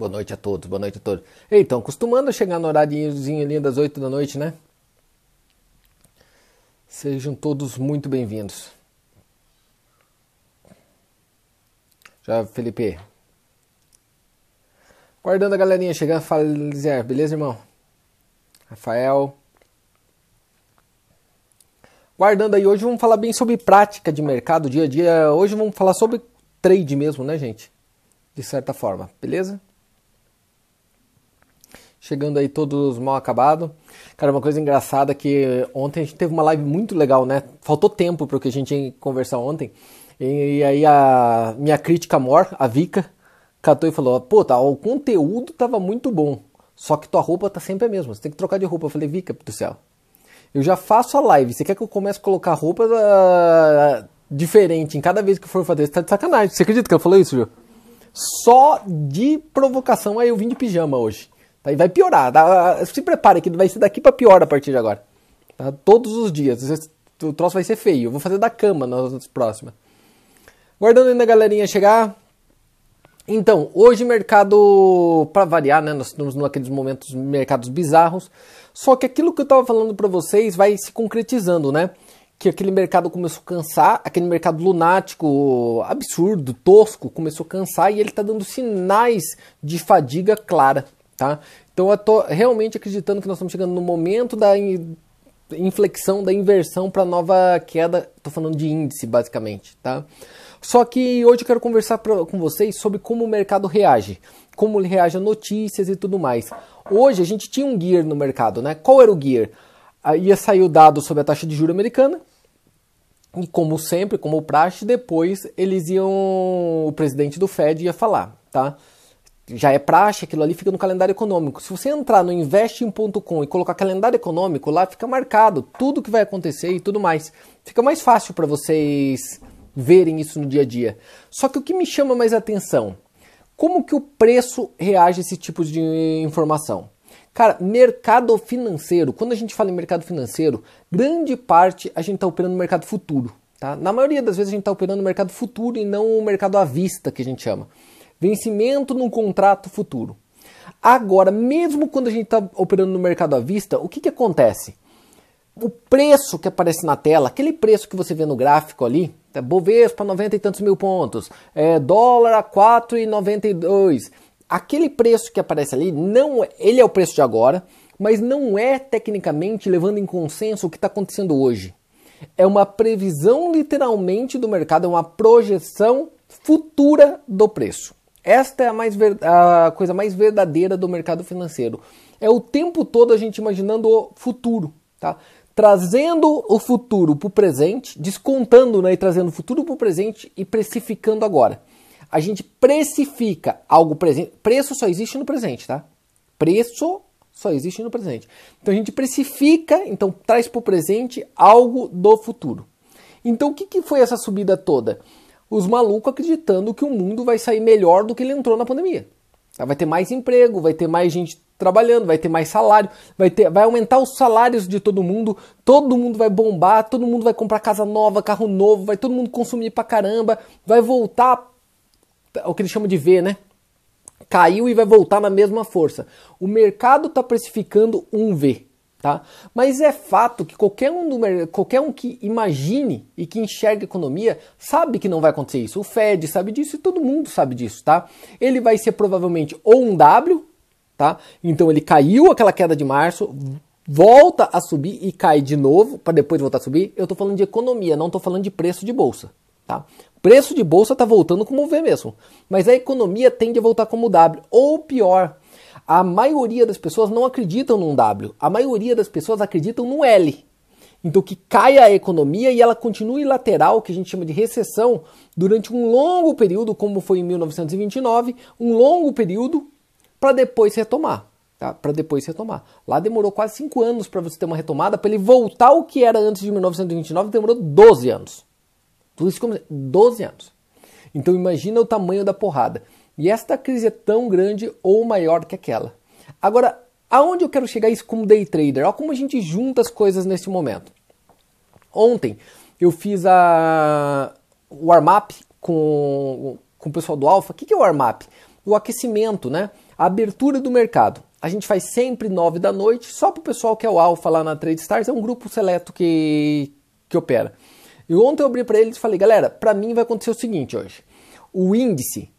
Boa noite a todos, boa noite a todos. Então, acostumando a chegar no horáriozinho ali das 8 da noite, né? Sejam todos muito bem-vindos. Já, Felipe. Guardando a galerinha chegando, fala Lizer, beleza, irmão? Rafael. Guardando aí, hoje vamos falar bem sobre prática de mercado, dia a dia. Hoje vamos falar sobre trade mesmo, né, gente? De certa forma, beleza? Chegando aí todos mal acabado. Cara, uma coisa engraçada que ontem a gente teve uma live muito legal, né? Faltou tempo para o que a gente ia conversar ontem. E, aí a minha crítica mor, a Vika, catou e falou: Pô, tá, o conteúdo tava muito bom. Só que tua roupa tá sempre a mesma. Você tem que trocar de roupa. Eu falei, Vika do céu. Eu já faço a live. Você quer que eu comece a colocar roupa uh, diferente em cada vez que for fazer? Você tá de sacanagem. Você acredita que ela falou isso, viu? Só de provocação aí eu vim de pijama hoje. Tá? E vai piorar. Tá? Se prepare que vai ser daqui para pior a partir de agora. Tá? Todos os dias. O troço vai ser feio. Eu vou fazer da cama nas próximas. Guardando ainda a galerinha chegar. Então, hoje mercado, para variar, né, nós estamos naqueles momentos mercados bizarros, só que aquilo que eu estava falando para vocês vai se concretizando, né? Que aquele mercado começou a cansar, aquele mercado lunático, absurdo, tosco, começou a cansar e ele está dando sinais de fadiga clara, tá? Então eu tô realmente acreditando que nós estamos chegando no momento da inflexão, da inversão para nova queda, estou falando de índice basicamente, tá? Só que hoje eu quero conversar pra, com vocês sobre como o mercado reage, como ele reage a notícias e tudo mais. Hoje a gente tinha um gear no mercado, né? Qual era o gear? Aí ia sair o dado sobre a taxa de juros americana. E como sempre, como praxe, depois eles iam. O presidente do Fed ia falar, tá? Já é praxe, aquilo ali fica no calendário econômico. Se você entrar no investing.com e colocar calendário econômico, lá fica marcado tudo que vai acontecer e tudo mais. Fica mais fácil para vocês verem isso no dia a dia. Só que o que me chama mais atenção, como que o preço reage a esse tipo de informação? Cara, mercado financeiro, quando a gente fala em mercado financeiro, grande parte a gente está operando no mercado futuro. Tá? Na maioria das vezes a gente está operando no mercado futuro e não o mercado à vista, que a gente chama. Vencimento num contrato futuro. Agora, mesmo quando a gente está operando no mercado à vista, o que, que acontece? O preço que aparece na tela, aquele preço que você vê no gráfico ali, é Bovespa 90 e tantos mil pontos, é, dólar a 4,92. Aquele preço que aparece ali, não, é, ele é o preço de agora, mas não é tecnicamente levando em consenso o que está acontecendo hoje. É uma previsão literalmente do mercado, é uma projeção futura do preço. Esta é a, mais a coisa mais verdadeira do mercado financeiro. É o tempo todo a gente imaginando o futuro. Tá? trazendo o futuro para o presente, descontando né, e trazendo o futuro para o presente e precificando agora. A gente precifica algo presente. Preço só existe no presente, tá? Preço só existe no presente. Então a gente precifica, então traz para o presente algo do futuro. Então o que, que foi essa subida toda? Os malucos acreditando que o mundo vai sair melhor do que ele entrou na pandemia. Vai ter mais emprego, vai ter mais gente trabalhando, vai ter mais salário, vai, ter, vai aumentar os salários de todo mundo, todo mundo vai bombar, todo mundo vai comprar casa nova, carro novo, vai todo mundo consumir pra caramba, vai voltar o que eles chamam de V, né? Caiu e vai voltar na mesma força. O mercado está precificando um V, tá? Mas é fato que qualquer um, do, qualquer um que imagine e que enxergue a economia sabe que não vai acontecer isso. O Fed sabe disso e todo mundo sabe disso, tá? Ele vai ser provavelmente ou um W, tá? Então ele caiu aquela queda de março, volta a subir e cai de novo para depois voltar a subir. Eu estou falando de economia, não estou falando de preço de bolsa, tá? Preço de bolsa está voltando como V mesmo, mas a economia tende a voltar como W ou pior. A maioria das pessoas não acreditam num W, a maioria das pessoas acreditam no L. Então que caia a economia e ela continue lateral, que a gente chama de recessão, durante um longo período, como foi em 1929, um longo período para depois retomar. Tá? Para depois retomar. Lá demorou quase 5 anos para você ter uma retomada, para ele voltar ao que era antes de 1929, demorou 12 anos. Tudo isso como 12 anos. Então imagina o tamanho da porrada. E esta crise é tão grande ou maior que aquela. Agora, aonde eu quero chegar isso como day trader? Olha como a gente junta as coisas nesse momento. Ontem eu fiz a warm-up com, com o pessoal do Alpha. O que é o warm-up? O aquecimento, né? A abertura do mercado. A gente faz sempre 9 da noite, só para o pessoal que é o alfa lá na Trade Stars, é um grupo seleto que, que opera. E ontem eu abri para eles e falei, galera, para mim vai acontecer o seguinte hoje. O índice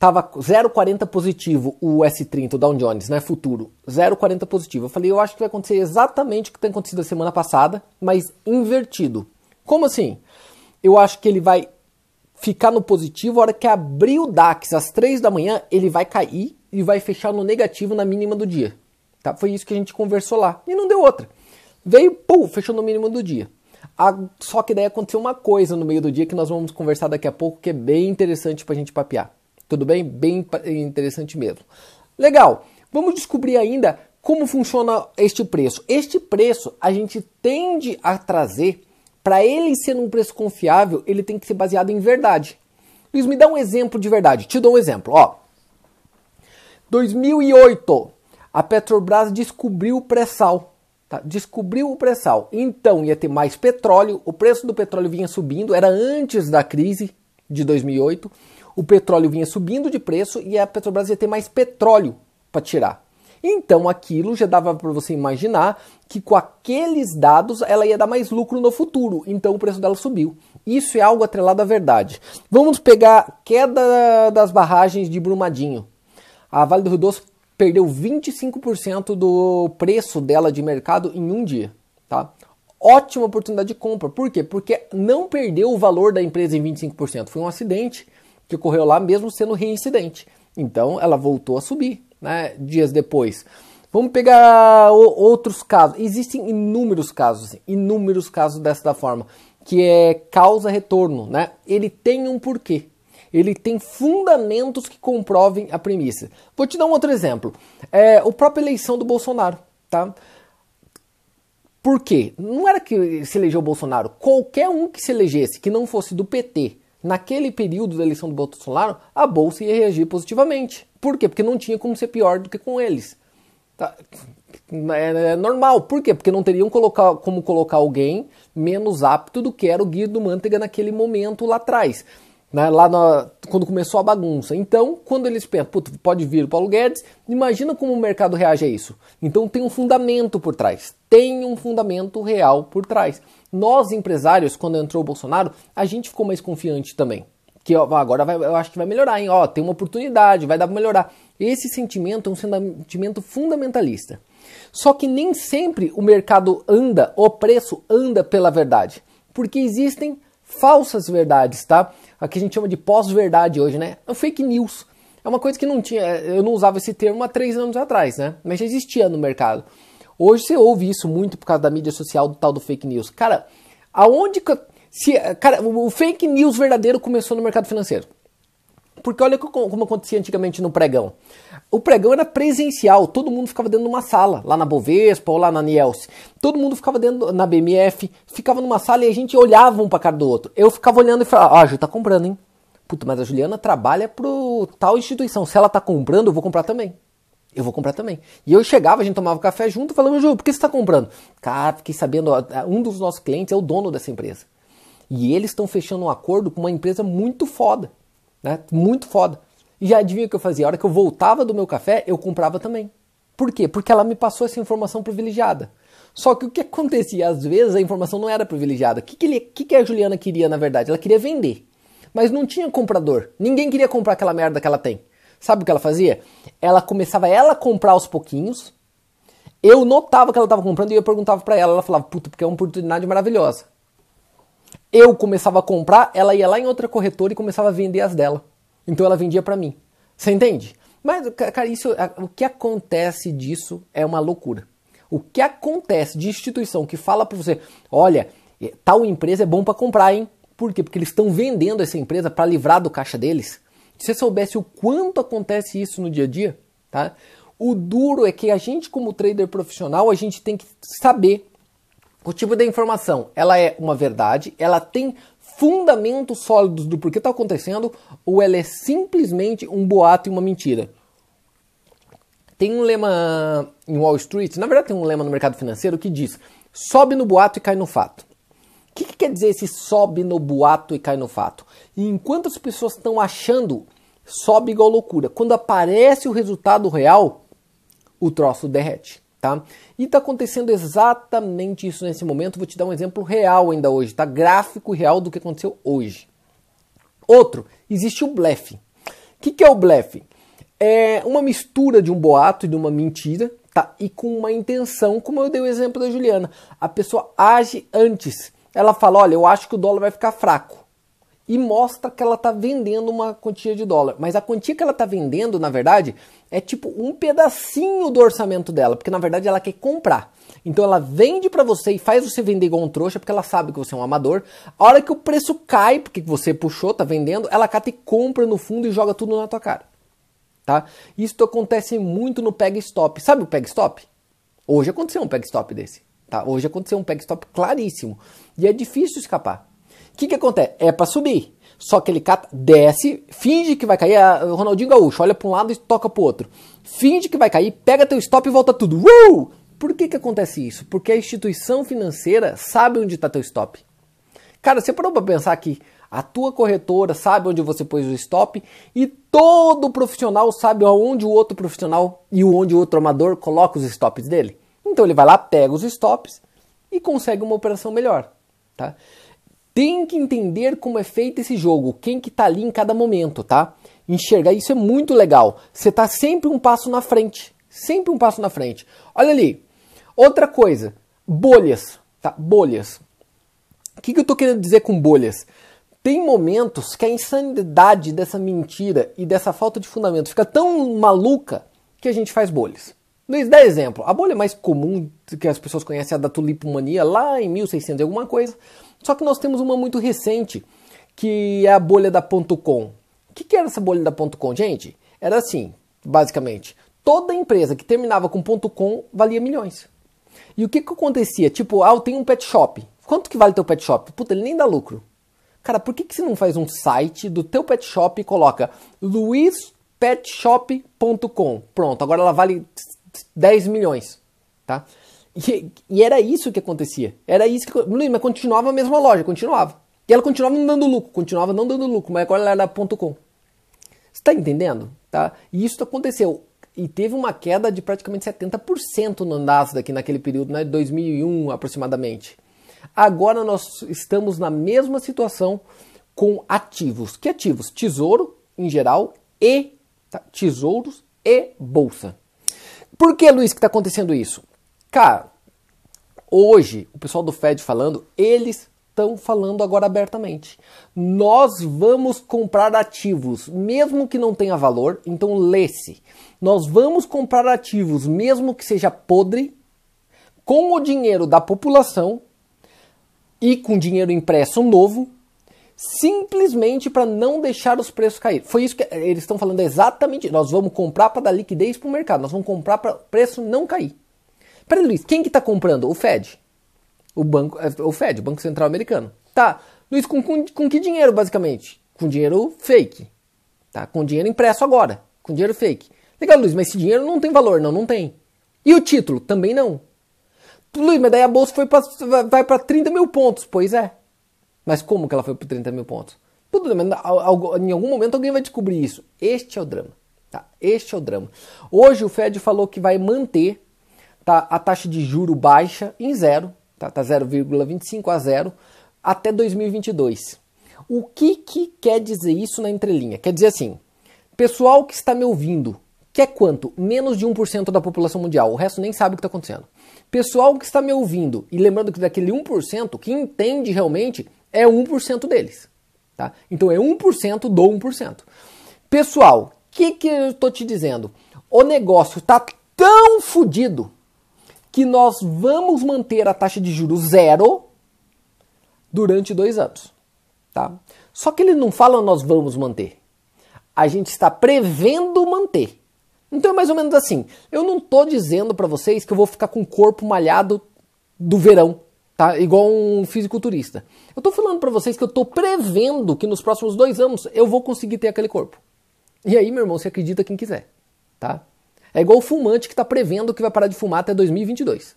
tava 0,40 positivo, o S30, o Dow Jones, né, futuro, 0,40 positivo. Eu falei, eu acho que vai acontecer exatamente o que tem acontecido a semana passada, mas invertido. Como assim? Eu acho que ele vai ficar no positivo, a hora que abrir o DAX às 3 da manhã, ele vai cair e vai fechar no negativo na mínima do dia. Tá? Foi isso que a gente conversou lá. E não deu outra. Veio, pum, fechou no mínimo do dia. A, só que daí aconteceu uma coisa no meio do dia que nós vamos conversar daqui a pouco, que é bem interessante para a gente papear. Tudo bem? Bem interessante mesmo. Legal. Vamos descobrir ainda como funciona este preço. Este preço a gente tende a trazer para ele ser um preço confiável, ele tem que ser baseado em verdade. Luiz, me dá um exemplo de verdade. Te dou um exemplo. Ó, 2008, a Petrobras descobriu o pré-sal. Tá? Descobriu o pré-sal. Então ia ter mais petróleo, o preço do petróleo vinha subindo, era antes da crise de 2008. O petróleo vinha subindo de preço e a Petrobras ia ter mais petróleo para tirar. Então aquilo já dava para você imaginar que com aqueles dados ela ia dar mais lucro no futuro. Então o preço dela subiu. Isso é algo atrelado à verdade. Vamos pegar queda das barragens de Brumadinho a Vale do Rio Doce perdeu 25% do preço dela de mercado em um dia. Tá? Ótima oportunidade de compra. Por quê? Porque não perdeu o valor da empresa em 25%. Foi um acidente que ocorreu lá, mesmo sendo reincidente. Então ela voltou a subir né, dias depois. Vamos pegar outros casos. Existem inúmeros casos, inúmeros casos dessa forma, que é causa-retorno. Né? Ele tem um porquê ele tem fundamentos que comprovem a premissa. Vou te dar um outro exemplo. É, a própria eleição do Bolsonaro. Tá? Por quê? Não era que se elegeu o Bolsonaro. Qualquer um que se elegesse, que não fosse do PT, naquele período da eleição do Bolsonaro, a Bolsa ia reagir positivamente. Por quê? Porque não tinha como ser pior do que com eles. Tá? É, normal. Por quê? Porque não teriam colocar, como colocar alguém menos apto do que era o Guido Mantega naquele momento lá atrás né, lá na, quando começou a bagunça. Então, quando eles pensam, pode vir o Paulo Guedes, imagina como o mercado reage a isso. Então tem um fundamento por trás, tem um fundamento real por trás. Nós, empresários, quando entrou o Bolsonaro, a gente ficou mais confiante também. Que ó, agora vai, eu acho que vai melhorar, hein? Ó, tem uma oportunidade, vai dar para melhorar. Esse sentimento é um sentimento fundamentalista. Só que nem sempre o mercado anda, o preço anda pela verdade. Porque existem falsas verdades, tá? Aqui a gente chama de pós-verdade hoje, né? É fake news. É uma coisa que não tinha, eu não usava esse termo há três anos atrás, né? Mas já existia no mercado. Hoje você ouve isso muito por causa da mídia social do tal do fake news. Cara, aonde se, cara, o fake news verdadeiro começou no mercado financeiro. Porque olha como acontecia antigamente no pregão. O pregão era presencial, todo mundo ficava dentro de uma sala, lá na Bovespa ou lá na Nielsen. Todo mundo ficava dentro na BMF, ficava numa sala e a gente olhava um para cara do outro. Eu ficava olhando e falava: "Ah, a Ju tá comprando, hein? Puta, mas a Juliana trabalha pro tal instituição. Se ela tá comprando, eu vou comprar também. Eu vou comprar também. E eu chegava, a gente tomava café junto, falando, Ju, por que você está comprando? Cara, fiquei sabendo, um dos nossos clientes é o dono dessa empresa. E eles estão fechando um acordo com uma empresa muito foda. Né? Muito foda. E já adivinha o que eu fazia? A hora que eu voltava do meu café, eu comprava também. Por quê? Porque ela me passou essa informação privilegiada. Só que o que acontecia? Às vezes a informação não era privilegiada. O que, que, ele, que, que a Juliana queria, na verdade? Ela queria vender. Mas não tinha comprador. Ninguém queria comprar aquela merda que ela tem. Sabe o que ela fazia? Ela começava ela a comprar aos pouquinhos. Eu notava que ela estava comprando e eu perguntava para ela. Ela falava, puta, porque é uma oportunidade maravilhosa eu começava a comprar, ela ia lá em outra corretora e começava a vender as dela. Então ela vendia para mim. Você entende? Mas, cara, isso, o que acontece disso é uma loucura. O que acontece de instituição que fala para você, olha, tal empresa é bom para comprar, hein? Por quê? Porque eles estão vendendo essa empresa para livrar do caixa deles. Se você soubesse o quanto acontece isso no dia a dia, tá? O duro é que a gente como trader profissional, a gente tem que saber o tipo da informação, ela é uma verdade, ela tem fundamentos sólidos do porquê está acontecendo, ou ela é simplesmente um boato e uma mentira. Tem um lema em Wall Street, na verdade tem um lema no mercado financeiro que diz: sobe no boato e cai no fato. O que, que quer dizer esse sobe no boato e cai no fato? E enquanto as pessoas estão achando sobe igual loucura. Quando aparece o resultado real, o troço derrete, tá? E tá acontecendo exatamente isso nesse momento. Vou te dar um exemplo real ainda hoje, tá? Gráfico real do que aconteceu hoje. Outro, existe o blefe. O que, que é o blefe? É uma mistura de um boato e de uma mentira, tá? E com uma intenção, como eu dei o exemplo da Juliana. A pessoa age antes. Ela fala: olha, eu acho que o dólar vai ficar fraco e mostra que ela está vendendo uma quantia de dólar. Mas a quantia que ela está vendendo, na verdade, é tipo um pedacinho do orçamento dela, porque na verdade ela quer comprar. Então ela vende para você e faz você vender igual um trouxa, porque ela sabe que você é um amador. A hora que o preço cai, porque você puxou, tá vendendo, ela cata e compra no fundo e joga tudo na tua cara. Tá? Isso acontece muito no peg stop. Sabe o peg stop? Hoje aconteceu um peg stop desse. Tá? Hoje aconteceu um peg stop claríssimo. E é difícil escapar que, que acontece? É para subir. Só que ele cata, desce, finge que vai cair. É o Ronaldinho Gaúcho olha para um lado e toca para o outro. Finge que vai cair, pega teu stop e volta tudo. Uh! Por que, que acontece isso? Porque a instituição financeira sabe onde está teu stop. Cara, você parou para pensar que a tua corretora sabe onde você pôs o stop e todo profissional sabe aonde o outro profissional e onde o outro amador coloca os stops dele? Então ele vai lá, pega os stops e consegue uma operação melhor. Tá? Tem que entender como é feito esse jogo, quem que tá ali em cada momento, tá? Enxergar isso é muito legal. Você tá sempre um passo na frente, sempre um passo na frente. Olha ali. Outra coisa, bolhas, tá? Bolhas. O que, que eu tô querendo dizer com bolhas? Tem momentos que a insanidade dessa mentira e dessa falta de fundamento fica tão maluca que a gente faz bolhas. Luiz, dá exemplo. A bolha mais comum que as pessoas conhecem é a da tulipomania, lá em 1600 e alguma coisa. Só que nós temos uma muito recente, que é a bolha da ponto .com. O que, que era essa bolha da ponto .com, gente? Era assim, basicamente. Toda empresa que terminava com ponto .com valia milhões. E o que, que acontecia? Tipo, ah, eu tenho um pet shop. Quanto que vale teu pet shop? Puta, ele nem dá lucro. Cara, por que, que você não faz um site do teu pet shop e coloca luispetshop.com? Pronto, agora ela vale 10 milhões, tá? E, e, era isso que acontecia. Era isso que. Mas continuava a mesma loja, continuava. E ela continuava não dando lucro, continuava não dando lucro, mas agora ela era ponto .com. Você está entendendo? Tá? E isso aconteceu. E teve uma queda de praticamente 70% no Nasdaq naquele período, né, de 2001 aproximadamente. Agora nós estamos na mesma situação com ativos. Que ativos? Tesouro, em geral, e tá? tesouros e bolsa. Por que, Luiz, que está acontecendo isso? Cara, hoje, o pessoal do Fed falando, eles estão falando agora abertamente. Nós vamos comprar ativos, mesmo que não tenha valor, então lê-se. Nós vamos comprar ativos, mesmo que seja podre, com o dinheiro da população e com dinheiro impresso novo, simplesmente para não deixar os preços cair. Foi isso que eles estão falando exatamente. Nós vamos comprar para dar liquidez para o mercado, nós vamos comprar para o preço não cair. Peraí, Luiz, quem que está comprando? O Fed. O banco, é, o Fed, o Banco Central Americano. Tá. Luiz, com, com, com que dinheiro, basicamente? Com dinheiro fake. Tá? Com dinheiro impresso agora. Com dinheiro fake. Legal, Luiz, mas esse dinheiro não tem valor. Não, não tem. E o título? Também não. Luiz, mas daí a bolsa foi pra, vai para 30 mil pontos. Pois é. Mas como que ela foi para 30 mil pontos? Tudo bem, em algum momento alguém vai descobrir isso. Este é o drama. Tá? Este é o drama. Hoje o Fed falou que vai manter tá a taxa de juro baixa em zero, tá, tá 0,25 a zero até 2022. O que, que quer dizer isso na entrelinha? Quer dizer assim, pessoal que está me ouvindo, quer quanto? Menos de 1% da população mundial, o resto nem sabe o que está acontecendo. Pessoal que está me ouvindo, e lembrando que daquele 1%, que entende realmente é 1% deles. Tá? Então é 1% do 1%. Pessoal, o que, que eu estou te dizendo? O negócio está tão fodido que nós vamos manter a taxa de juros zero durante dois anos. Tá? Só que ele não fala nós vamos manter. A gente está prevendo manter. Então é mais ou menos assim. Eu não estou dizendo para vocês que eu vou ficar com o corpo malhado do verão, tá? Igual um fisiculturista. Eu estou falando para vocês que eu estou prevendo que nos próximos dois anos eu vou conseguir ter aquele corpo. E aí, meu irmão, você acredita quem quiser, tá? É igual o fumante que está prevendo que vai parar de fumar até 2022.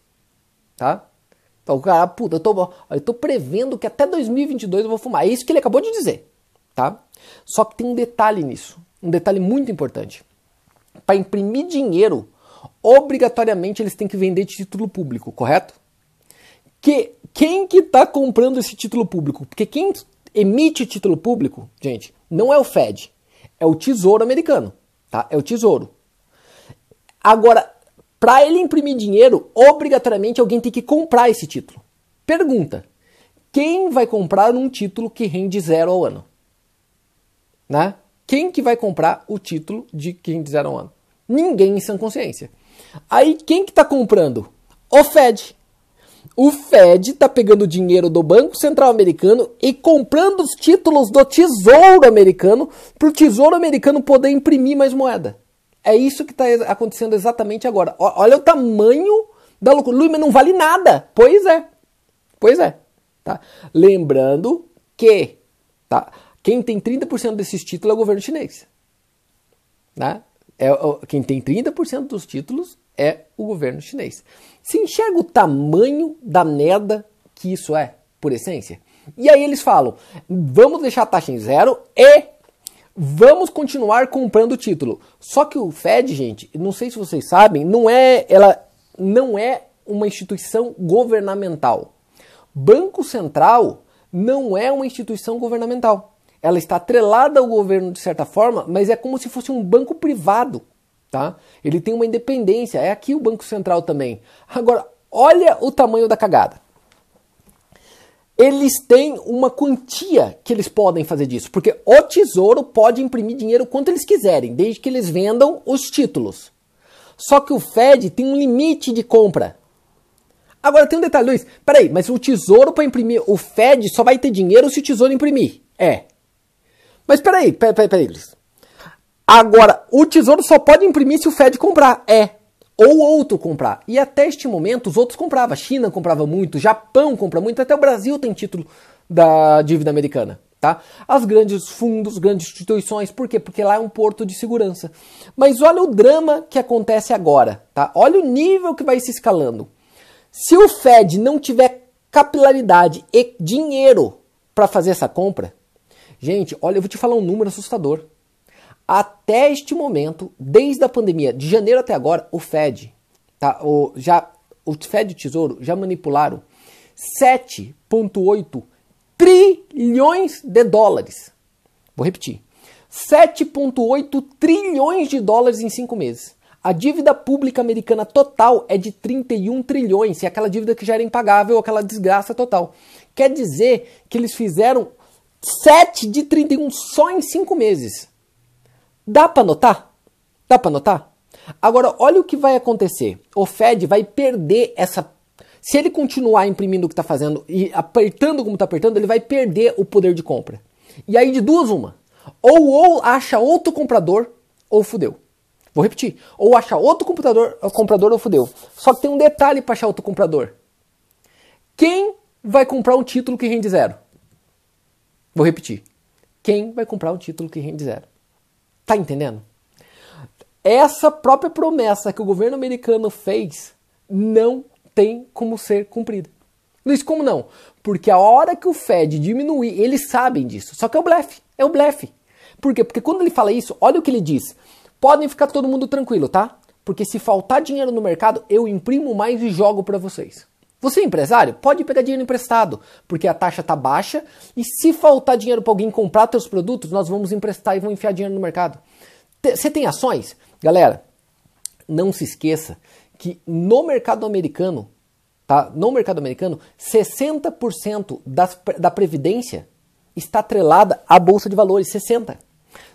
Tá? Então o cara, puta, eu tô, eu tô prevendo que até 2022 eu vou fumar. É isso que ele acabou de dizer. Tá? Só que tem um detalhe nisso. um detalhe muito importante. Para imprimir dinheiro, obrigatoriamente eles têm que vender título público, correto? Que quem que está comprando esse título público? Porque quem emite título público, gente, não é o Fed, é o Tesouro americano, tá? É o Tesouro. Agora, para ele imprimir dinheiro, obrigatoriamente alguém tem que comprar esse título. Pergunta: quem vai comprar um título que rende zero ao ano? Né? Quem que vai comprar o título de que rende zero ao ano? Ninguém em sã consciência. Aí quem que está comprando? O Fed. O Fed está pegando dinheiro do Banco Central Americano e comprando os títulos do Tesouro Americano para o Tesouro Americano poder imprimir mais moeda. É isso que está acontecendo exatamente agora. Olha o tamanho da loucura. Não vale nada. Pois é. Pois é. Tá? Lembrando que tá? quem tem 30% desses títulos é o governo chinês. Né? É, quem tem 30% dos títulos é o governo chinês. Se enxerga o tamanho da merda que isso é, por essência? E aí eles falam: vamos deixar a taxa em zero e vamos continuar comprando o título. Só que o Fed, gente, não sei se vocês sabem, não é, ela não é uma instituição governamental. Banco Central não é uma instituição governamental. Ela está atrelada ao governo de certa forma, mas é como se fosse um banco privado, tá? Ele tem uma independência. É aqui o Banco Central também. Agora, olha o tamanho da cagada eles têm uma quantia que eles podem fazer disso, porque o tesouro pode imprimir dinheiro quanto eles quiserem, desde que eles vendam os títulos. Só que o Fed tem um limite de compra. Agora tem um detalhe, Luiz. Peraí, mas o tesouro para imprimir, o Fed só vai ter dinheiro se o tesouro imprimir. É. Mas peraí, peraí, peraí, Luiz. Agora, o tesouro só pode imprimir se o Fed comprar. É ou outro comprar. E até este momento os outros compravam. A China comprava muito, Japão compra muito, até o Brasil tem título da dívida americana. Tá? As grandes fundos, grandes instituições, por quê? Porque lá é um porto de segurança. Mas olha o drama que acontece agora, tá? Olha o nível que vai se escalando. Se o Fed não tiver capilaridade e dinheiro para fazer essa compra, gente, olha, eu vou te falar um número assustador. Até este momento, desde a pandemia, de janeiro até agora, o Fed, tá, o, já, o Fed e o Tesouro já manipularam 7,8 trilhões de dólares. Vou repetir: 7,8 trilhões de dólares em cinco meses. A dívida pública americana total é de 31 trilhões, e é aquela dívida que já era impagável, aquela desgraça total. Quer dizer que eles fizeram 7 de 31 só em cinco meses. Dá para notar? Dá para notar? Agora, olha o que vai acontecer. O Fed vai perder essa. Se ele continuar imprimindo o que está fazendo e apertando como está apertando, ele vai perder o poder de compra. E aí, de duas, uma. Ou, ou acha outro comprador, ou fudeu. Vou repetir. Ou acha outro comprador, comprador ou fudeu. Só que tem um detalhe para achar outro comprador. Quem vai comprar um título que rende zero? Vou repetir. Quem vai comprar um título que rende zero? Tá entendendo? Essa própria promessa que o governo americano fez não tem como ser cumprida. Luiz, como não? Porque a hora que o Fed diminuir, eles sabem disso. Só que é o blefe. É o blefe. Por quê? Porque quando ele fala isso, olha o que ele diz. Podem ficar todo mundo tranquilo, tá? Porque se faltar dinheiro no mercado, eu imprimo mais e jogo para vocês. Você é empresário? Pode pegar dinheiro emprestado, porque a taxa está baixa e se faltar dinheiro para alguém comprar seus produtos, nós vamos emprestar e vamos enfiar dinheiro no mercado. Você tem ações? Galera, não se esqueça que no mercado americano, tá? No mercado americano, 60% das, da previdência está atrelada à bolsa de valores, 60.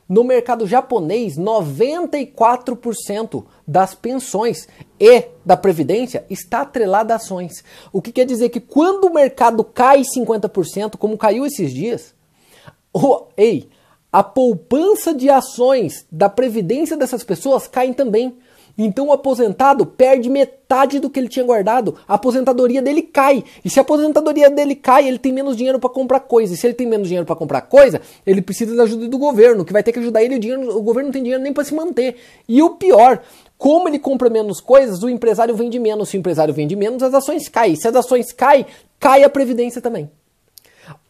No mercado japonês, 94% das pensões e da previdência está atrelada a ações. O que quer dizer que quando o mercado cai 50%, como caiu esses dias, oh, ei, a poupança de ações da previdência dessas pessoas cai também. Então o aposentado perde metade do que ele tinha guardado. A aposentadoria dele cai. E se a aposentadoria dele cai, ele tem menos dinheiro para comprar coisa. E se ele tem menos dinheiro para comprar coisa, ele precisa da ajuda do governo, que vai ter que ajudar ele. O, dinheiro, o governo não tem dinheiro nem para se manter. E o pior, como ele compra menos coisas, o empresário vende menos. Se o empresário vende menos, as ações caem. Se as ações caem, cai a previdência também.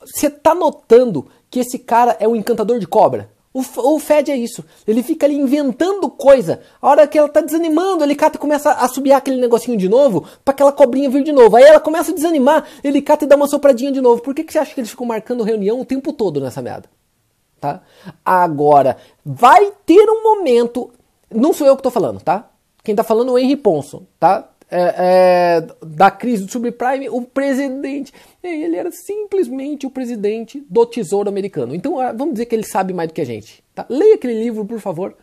Você está notando que esse cara é um encantador de cobra? O, o Fed é isso. Ele fica ali inventando coisa. A hora que ela tá desanimando, ele cata e começa a subir aquele negocinho de novo para aquela cobrinha vir de novo. Aí ela começa a desanimar, ele cata e dá uma sopradinha de novo. Por que, que você acha que eles ficam marcando reunião o tempo todo nessa merda? Tá? Agora, vai ter um momento. Não sou eu que tô falando, tá? Quem tá falando é o Henry Ponson, tá? É, é, da crise do subprime, o presidente, ele era simplesmente o presidente do Tesouro Americano. Então, ah, vamos dizer que ele sabe mais do que a gente. Tá? Leia aquele livro, por favor,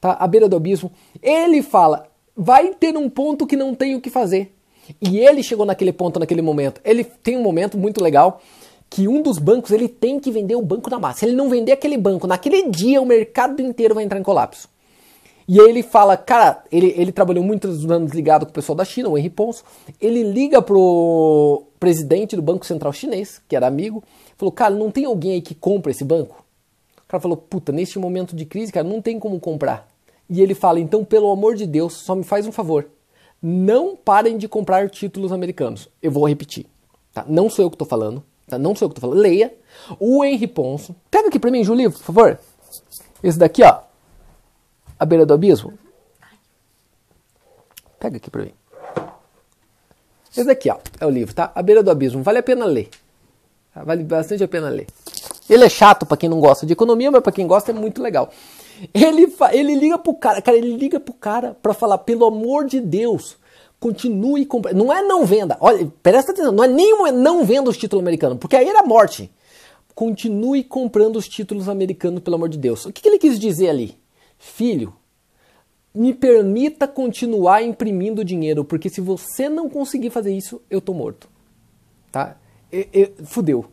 tá? A Beira do Abismo. Ele fala, vai ter um ponto que não tem o que fazer. E ele chegou naquele ponto, naquele momento. Ele tem um momento muito legal que um dos bancos ele tem que vender o banco na massa. Se ele não vender aquele banco naquele dia, o mercado inteiro vai entrar em colapso. E aí ele fala, cara, ele, ele trabalhou muitos anos ligado com o pessoal da China, o Henry Ponce. Ele liga pro presidente do Banco Central Chinês, que era amigo, falou, cara, não tem alguém aí que compra esse banco? O cara falou, puta, neste momento de crise, cara, não tem como comprar. E ele fala, então, pelo amor de Deus, só me faz um favor. Não parem de comprar títulos americanos. Eu vou repetir. Tá? Não sou eu que estou falando. Tá? Não sou eu que estou falando. Leia. O Henry Ponce. Pega aqui para mim, Júlio, por favor. Esse daqui, ó. A beira do abismo? Pega aqui pra mim. Esse daqui, ó, é o livro, tá? A beira do abismo. Vale a pena ler. Tá? Vale bastante a pena ler. Ele é chato para quem não gosta de economia, mas para quem gosta é muito legal. Ele, ele liga pro cara, cara, ele liga pro cara para falar, pelo amor de Deus, continue comprando. Não é não venda. Olha, presta atenção, não é nem não venda os títulos americanos, porque aí era morte. Continue comprando os títulos americanos, pelo amor de Deus. O que, que ele quis dizer ali? Filho, me permita continuar imprimindo dinheiro, porque se você não conseguir fazer isso, eu tô morto. Tá? Fudeu.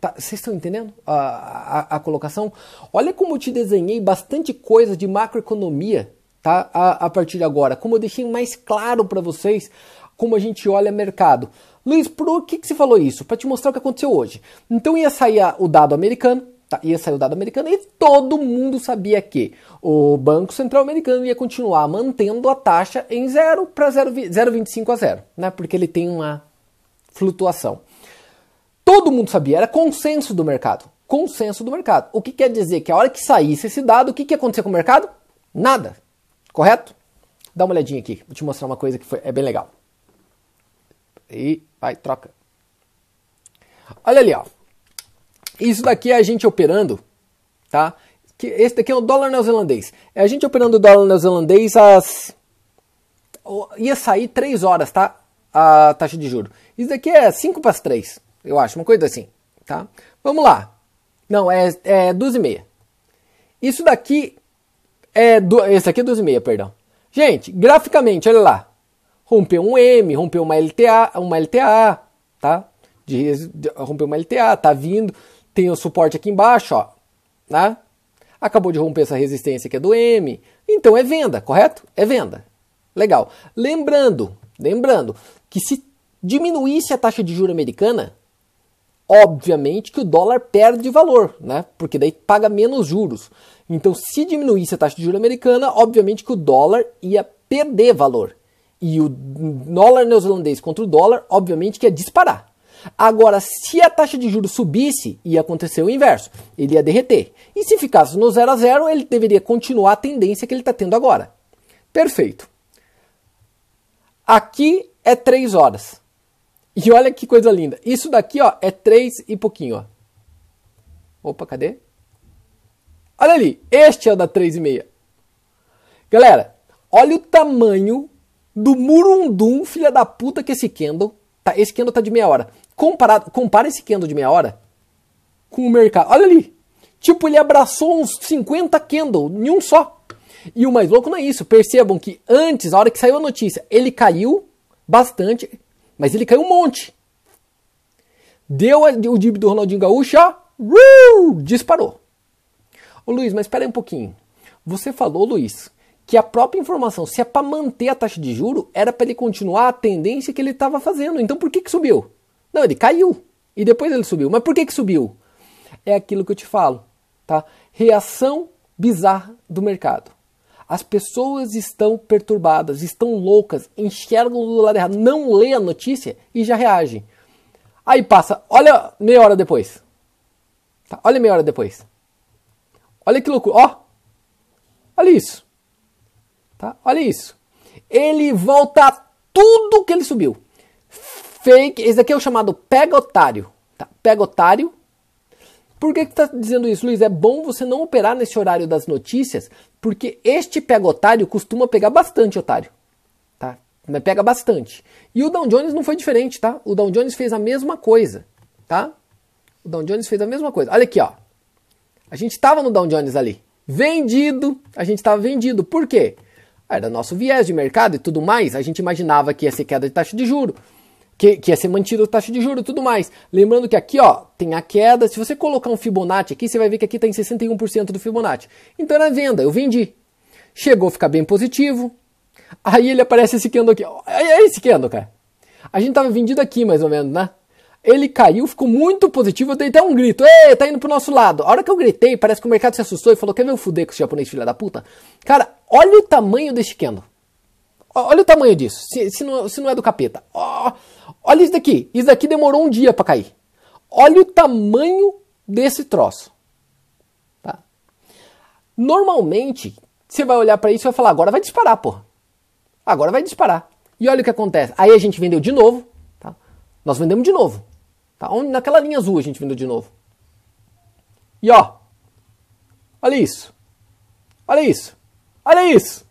Tá? Vocês estão entendendo a, a, a, colocação? Olha como eu te desenhei bastante coisa de macroeconomia tá? a, a partir de agora. Como eu deixei mais claro para vocês como a gente olha mercado. Luiz, por que, que você falou isso? Para te mostrar o que aconteceu hoje. Então ia sair o dado americano, ia sair o dado americano e todo mundo sabia que o Banco Central Americano ia continuar mantendo a taxa em 0 para 0,25 a 0, né? porque ele tem uma flutuação. Todo mundo sabia, era consenso do mercado. Consenso do mercado. O que quer dizer que a hora que saísse esse dado, o que, que ia acontecer com o mercado? Nada. Correto? Dá uma olhadinha aqui, vou te mostrar uma coisa que foi, é bem legal. E vai, troca. Olha ali, ó. Isso daqui é a gente operando, tá? Que esse daqui é o dólar neozelandês. É a gente operando o dólar neozelandês às ia sair 3 horas, tá? A taxa de juro. Isso daqui é 5 para as 3, eu acho, uma coisa assim, tá? Vamos lá. Não, é, é 12 e meia. Isso daqui é do, esse aqui é 12 e meia, perdão. Gente, graficamente, olha lá. Rompeu um M, rompeu uma LTA, uma LTA, tá? De, de, rompeu uma LTA, tá vindo tem o suporte aqui embaixo, ó, né? Acabou de romper essa resistência que é do M. Então é venda, correto? É venda. Legal. Lembrando, lembrando que se diminuísse a taxa de juro americana, obviamente que o dólar perde valor, né? Porque daí paga menos juros. Então, se diminuísse a taxa de juro americana, obviamente que o dólar ia perder valor. E o dólar neozelandês contra o dólar, obviamente que ia disparar. Agora, se a taxa de juros subisse, ia acontecer o inverso. Ele ia derreter. E se ficasse no 0 a 0, ele deveria continuar a tendência que ele está tendo agora. Perfeito. Aqui é 3 horas. E olha que coisa linda. Isso daqui ó, é 3 e pouquinho. Ó. Opa, cadê? Olha ali. Este é o da 3 e meia. Galera, olha o tamanho do murundum, filha da puta, que esse candle. Tá, esse candle tá de meia hora. Comparado, compara esse candle de meia hora com o mercado. Olha ali. Tipo, ele abraçou uns 50 candle em um só. E o mais louco não é isso. Percebam que antes, a hora que saiu a notícia, ele caiu bastante, mas ele caiu um monte. Deu o dib do Ronaldinho Gaúcho, ó, uh, disparou. Ô Luiz, mas espera aí um pouquinho. Você falou, Luiz, que a própria informação, se é para manter a taxa de juro, era para ele continuar a tendência que ele estava fazendo. Então por que, que subiu? Não, ele caiu. E depois ele subiu. Mas por que, que subiu? É aquilo que eu te falo. Tá? Reação bizarra do mercado. As pessoas estão perturbadas, estão loucas, enxergam do lado errado, não lê a notícia e já reagem. Aí passa, olha meia hora depois. Tá? Olha meia hora depois. Olha que loucura. Ó. Olha isso. Tá? Olha isso. Ele volta tudo que ele subiu. Fake. Esse aqui é o chamado pega otário. Tá? Pega otário. Por que, que tá dizendo isso, Luiz? É bom você não operar nesse horário das notícias, porque este pega otário costuma pegar bastante otário. Tá? Mas pega bastante. E o Dow Jones não foi diferente, tá? O Dow Jones fez a mesma coisa, tá? O Dow Jones fez a mesma coisa. Olha aqui, ó. A gente estava no Dow Jones ali. Vendido. A gente estava vendido. Por quê? Era nosso viés de mercado e tudo mais. A gente imaginava que ia ser queda de taxa de juro. Que, que ia ser mantido a taxa de juro e tudo mais. Lembrando que aqui, ó, tem a queda. Se você colocar um Fibonacci aqui, você vai ver que aqui está em 61% do Fibonacci. Então era venda, eu vendi. Chegou a ficar bem positivo. Aí ele aparece esse candle aqui. É esse candle, cara. A gente tava vendido aqui, mais ou menos, né? Ele caiu, ficou muito positivo. Eu dei até um grito: Ei, tá indo pro nosso lado. A hora que eu gritei, parece que o mercado se assustou e falou: Quer ver eu fuder com esse japonês, filha da puta? Cara, olha o tamanho desse candle. Olha o tamanho disso. Se, se, não, se não é do capeta. olha isso daqui. Isso daqui demorou um dia para cair. Olha o tamanho desse troço. Tá? Normalmente, você vai olhar para isso e vai falar: Agora vai disparar, porra. Agora vai disparar. E olha o que acontece. Aí a gente vendeu de novo. Tá? Nós vendemos de novo. Tá? Naquela linha azul a gente vendeu de novo. E ó, olha isso. Olha isso. Olha isso.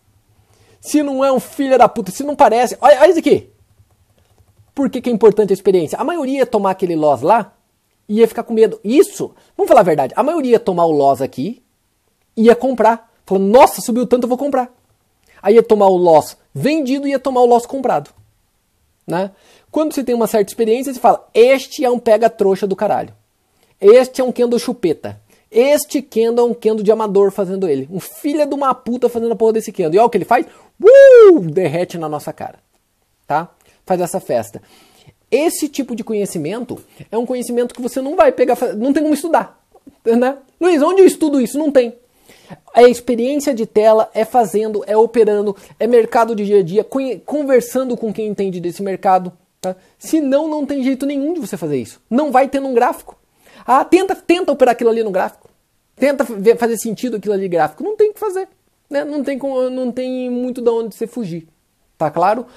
Se não é um filho da puta, se não parece. Olha, olha isso aqui. Por que, que é importante a experiência? A maioria ia tomar aquele loss lá e ia ficar com medo. Isso, vamos falar a verdade. A maioria ia tomar o loss aqui e ia comprar. Falando, nossa, subiu tanto, eu vou comprar. Aí ia tomar o loss vendido e ia tomar o loss comprado. Né? Quando você tem uma certa experiência, você fala: Este é um pega-trouxa do caralho. Este é um Kendo chupeta. Este Kendo é um Kendo de amador fazendo ele. Um filho de uma puta fazendo a porra desse Kendo. E olha o que ele faz? Uh! Derrete na nossa cara. Tá? Faz essa festa. Esse tipo de conhecimento é um conhecimento que você não vai pegar, não tem como estudar. Né? Luiz, onde eu estudo isso? Não tem. É experiência de tela, é fazendo, é operando, é mercado de dia a dia, conversando com quem entende desse mercado. Tá? Senão, não tem jeito nenhum de você fazer isso. Não vai ter num gráfico. Ah, tenta, tenta operar aquilo ali no gráfico. Tenta ver, fazer sentido aquilo ali gráfico. Não tem o que fazer. Né? Não, tem, não tem muito de onde você fugir. Tá claro?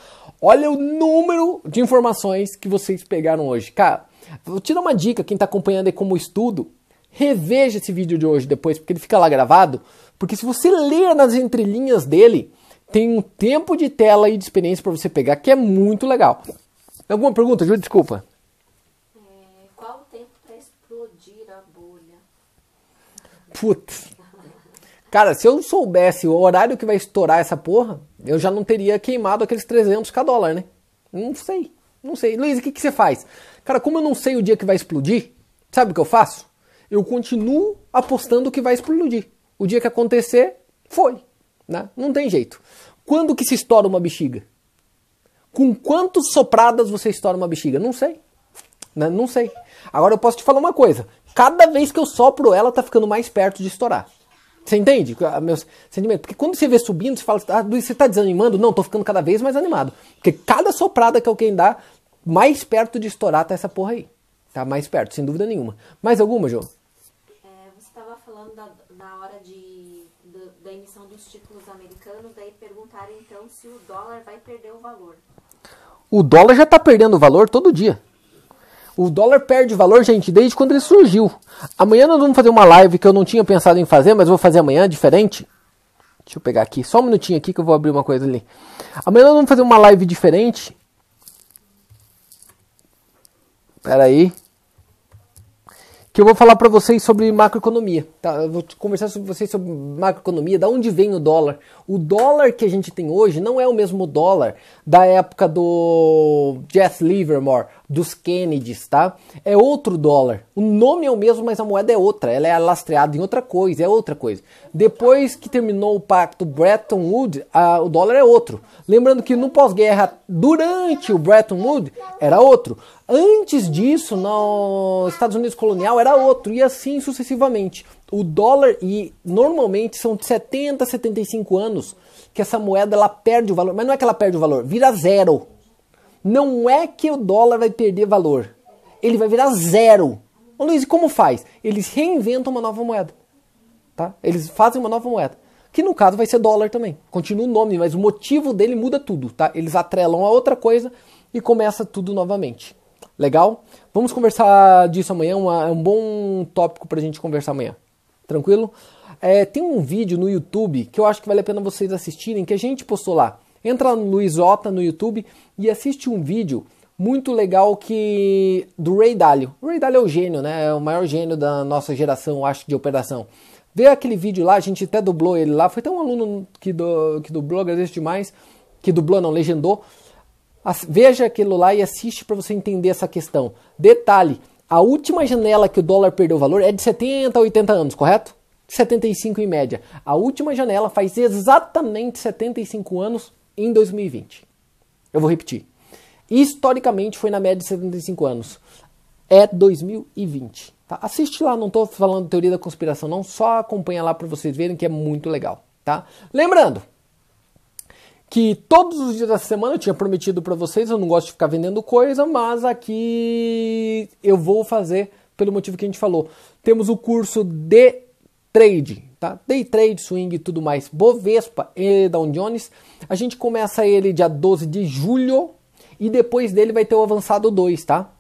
Olha o número de informações que vocês pegaram hoje. Cara, vou te dar uma dica, quem está acompanhando aí como estudo, reveja esse vídeo de hoje depois, porque ele fica lá gravado. Porque se você ler nas entrelinhas dele, tem um tempo de tela e de experiência para você pegar que é muito legal. Alguma pergunta, Júlia? Desculpa. É, qual o tempo para explodir a bolha? Putz. Cara, se eu soubesse o horário que vai estourar essa porra, eu já não teria queimado aqueles 300 k dólar, né? Não sei. Não sei. Luiz, o que, que você faz? Cara, como eu não sei o dia que vai explodir, sabe o que eu faço? Eu continuo apostando que vai explodir. O dia que acontecer, foi. Né? Não tem jeito. Quando que se estoura uma bexiga? Com quantas sopradas você estoura uma bexiga? Não sei. Né? Não sei. Agora eu posso te falar uma coisa. Cada vez que eu sopro ela, tá ficando mais perto de estourar. Você entende? Meus sentimentos. Porque quando você vê subindo, você fala, ah, você tá desanimando? Não, tô ficando cada vez mais animado. Porque cada soprada que alguém dá, mais perto de estourar tá essa porra aí. Tá mais perto, sem dúvida nenhuma. Mais alguma, João? É, você estava falando da, na hora de, da, da emissão dos títulos americanos, daí perguntaram então se o dólar vai perder o valor. O dólar já está perdendo valor todo dia. O dólar perde valor, gente, desde quando ele surgiu. Amanhã nós vamos fazer uma live que eu não tinha pensado em fazer, mas vou fazer amanhã, diferente. Deixa eu pegar aqui, só um minutinho aqui que eu vou abrir uma coisa ali. Amanhã nós vamos fazer uma live diferente. Pera aí que eu vou falar para vocês sobre macroeconomia. Tá? Vou conversar com vocês sobre macroeconomia, da onde vem o dólar. O dólar que a gente tem hoje não é o mesmo dólar da época do Jesse Livermore, dos Kennedys, tá? É outro dólar. O nome é o mesmo, mas a moeda é outra. Ela é lastreada em outra coisa, é outra coisa. Depois que terminou o pacto Bretton Woods, a, o dólar é outro. Lembrando que no pós-guerra, durante o Bretton Woods, era outro. Antes disso, nos Estados Unidos colonial era outro, e assim sucessivamente. O dólar, e normalmente são de 70 a 75 anos que essa moeda ela perde o valor, mas não é que ela perde o valor, vira zero. Não é que o dólar vai perder valor, ele vai virar zero. Ô Luiz, como faz? Eles reinventam uma nova moeda. tá? Eles fazem uma nova moeda, que no caso vai ser dólar também. Continua o nome, mas o motivo dele muda tudo, tá? Eles atrelam a outra coisa e começa tudo novamente. Legal? Vamos conversar disso amanhã, uma, é um bom tópico para a gente conversar amanhã. Tranquilo? É, tem um vídeo no YouTube que eu acho que vale a pena vocês assistirem, que a gente postou lá. Entra no Luizota no YouTube e assiste um vídeo muito legal que do Ray Dalio. O Ray Dalio é o gênio, né? É o maior gênio da nossa geração, acho, de operação. Vê aquele vídeo lá, a gente até dublou ele lá. Foi até um aluno que, do, que dublou, agradeço demais. Que dublou, não, legendou. Veja aquilo lá e assiste para você entender essa questão. Detalhe: a última janela que o dólar perdeu valor é de 70 a 80 anos, correto? 75 em média. A última janela faz exatamente 75 anos em 2020. Eu vou repetir. Historicamente foi na média de 75 anos. É 2020. Tá? Assiste lá, não estou falando teoria da conspiração, não. Só acompanha lá para vocês verem que é muito legal. Tá? Lembrando, que todos os dias da semana eu tinha prometido para vocês, eu não gosto de ficar vendendo coisa, mas aqui eu vou fazer pelo motivo que a gente falou. Temos o curso de trade, tá? Day trade, swing e tudo mais. Bovespa e Dow Jones. A gente começa ele dia 12 de julho e depois dele vai ter o avançado 2, tá?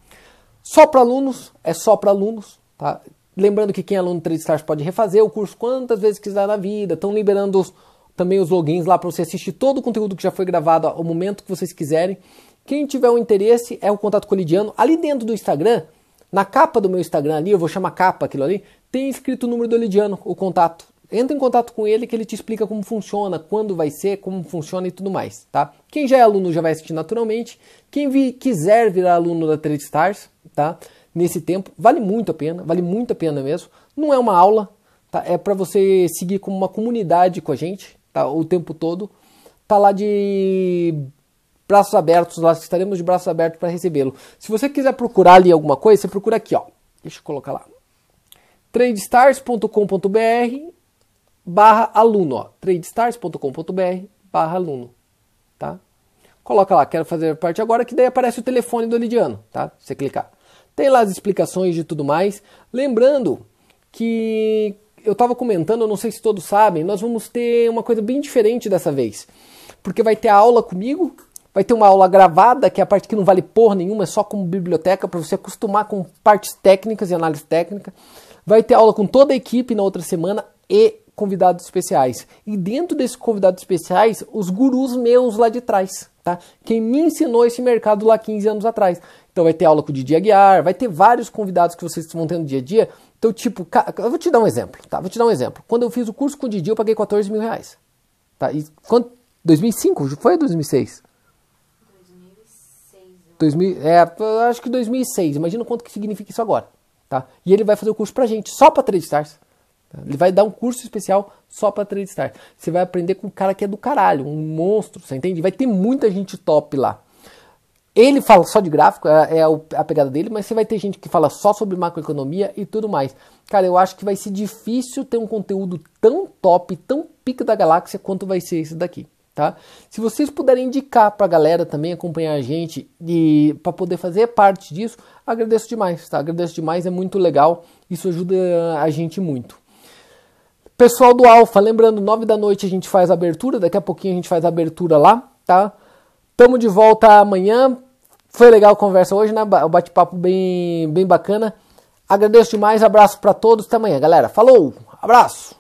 Só para alunos, é só para alunos, tá? Lembrando que quem é aluno Trade Stars pode refazer o curso quantas vezes quiser na vida. Estão liberando os também os logins lá para você assistir todo o conteúdo que já foi gravado ao momento que vocês quiserem. Quem tiver um interesse é o contato com o Lidiano. Ali dentro do Instagram, na capa do meu Instagram ali, eu vou chamar capa aquilo ali, tem escrito o número do Lidiano, o contato. Entra em contato com ele que ele te explica como funciona, quando vai ser, como funciona e tudo mais, tá? Quem já é aluno já vai assistir naturalmente. Quem vi, quiser virar aluno da Trade Stars, tá? Nesse tempo, vale muito a pena, vale muito a pena mesmo. Não é uma aula, tá? É para você seguir como uma comunidade com a gente, tá, o tempo todo, tá lá de braços abertos, lá estaremos de braços abertos para recebê-lo. Se você quiser procurar ali alguma coisa, você procura aqui, ó. Deixa eu colocar lá. tradestars.com.br barra aluno, ó. tradestars.com.br barra aluno, tá? Coloca lá, quero fazer parte agora, que daí aparece o telefone do Lidiano, tá? Você clicar. Tem lá as explicações de tudo mais. Lembrando que eu estava comentando, eu não sei se todos sabem, nós vamos ter uma coisa bem diferente dessa vez. Porque vai ter a aula comigo, vai ter uma aula gravada, que é a parte que não vale porra nenhuma, é só como biblioteca, para você acostumar com partes técnicas e análise técnica. Vai ter aula com toda a equipe na outra semana e convidados especiais. E dentro desses convidados especiais, os gurus meus lá de trás, tá? Quem me ensinou esse mercado lá 15 anos atrás. Então vai ter aula com o Didi Aguiar, vai ter vários convidados que vocês vão ter no dia a dia. Então, tipo, eu vou te dar um exemplo, tá? Vou te dar um exemplo. Quando eu fiz o curso com o Didi, eu paguei 14 mil reais. Tá? E quando, 2005? Foi 2006? 2006. 2000, é, acho que 2006. Imagina quanto que significa isso agora. Tá? E ele vai fazer o curso pra gente, só pra Trade Stars. Tá? Ele vai dar um curso especial só pra Trade Stars. Você vai aprender com um cara que é do caralho, um monstro, você entende? Vai ter muita gente top lá. Ele fala só de gráfico, é, é a pegada dele, mas você vai ter gente que fala só sobre macroeconomia e tudo mais. Cara, eu acho que vai ser difícil ter um conteúdo tão top, tão pica da galáxia quanto vai ser esse daqui, tá? Se vocês puderem indicar pra galera também acompanhar a gente e para poder fazer parte disso, agradeço demais, tá? Agradeço demais, é muito legal, isso ajuda a gente muito. Pessoal do Alfa, lembrando, nove da noite a gente faz a abertura, daqui a pouquinho a gente faz a abertura lá, tá? Tamo de volta amanhã. Foi legal a conversa hoje, né? O bate-papo bem, bem bacana. Agradeço demais, abraço para todos. Até amanhã, galera. Falou, abraço.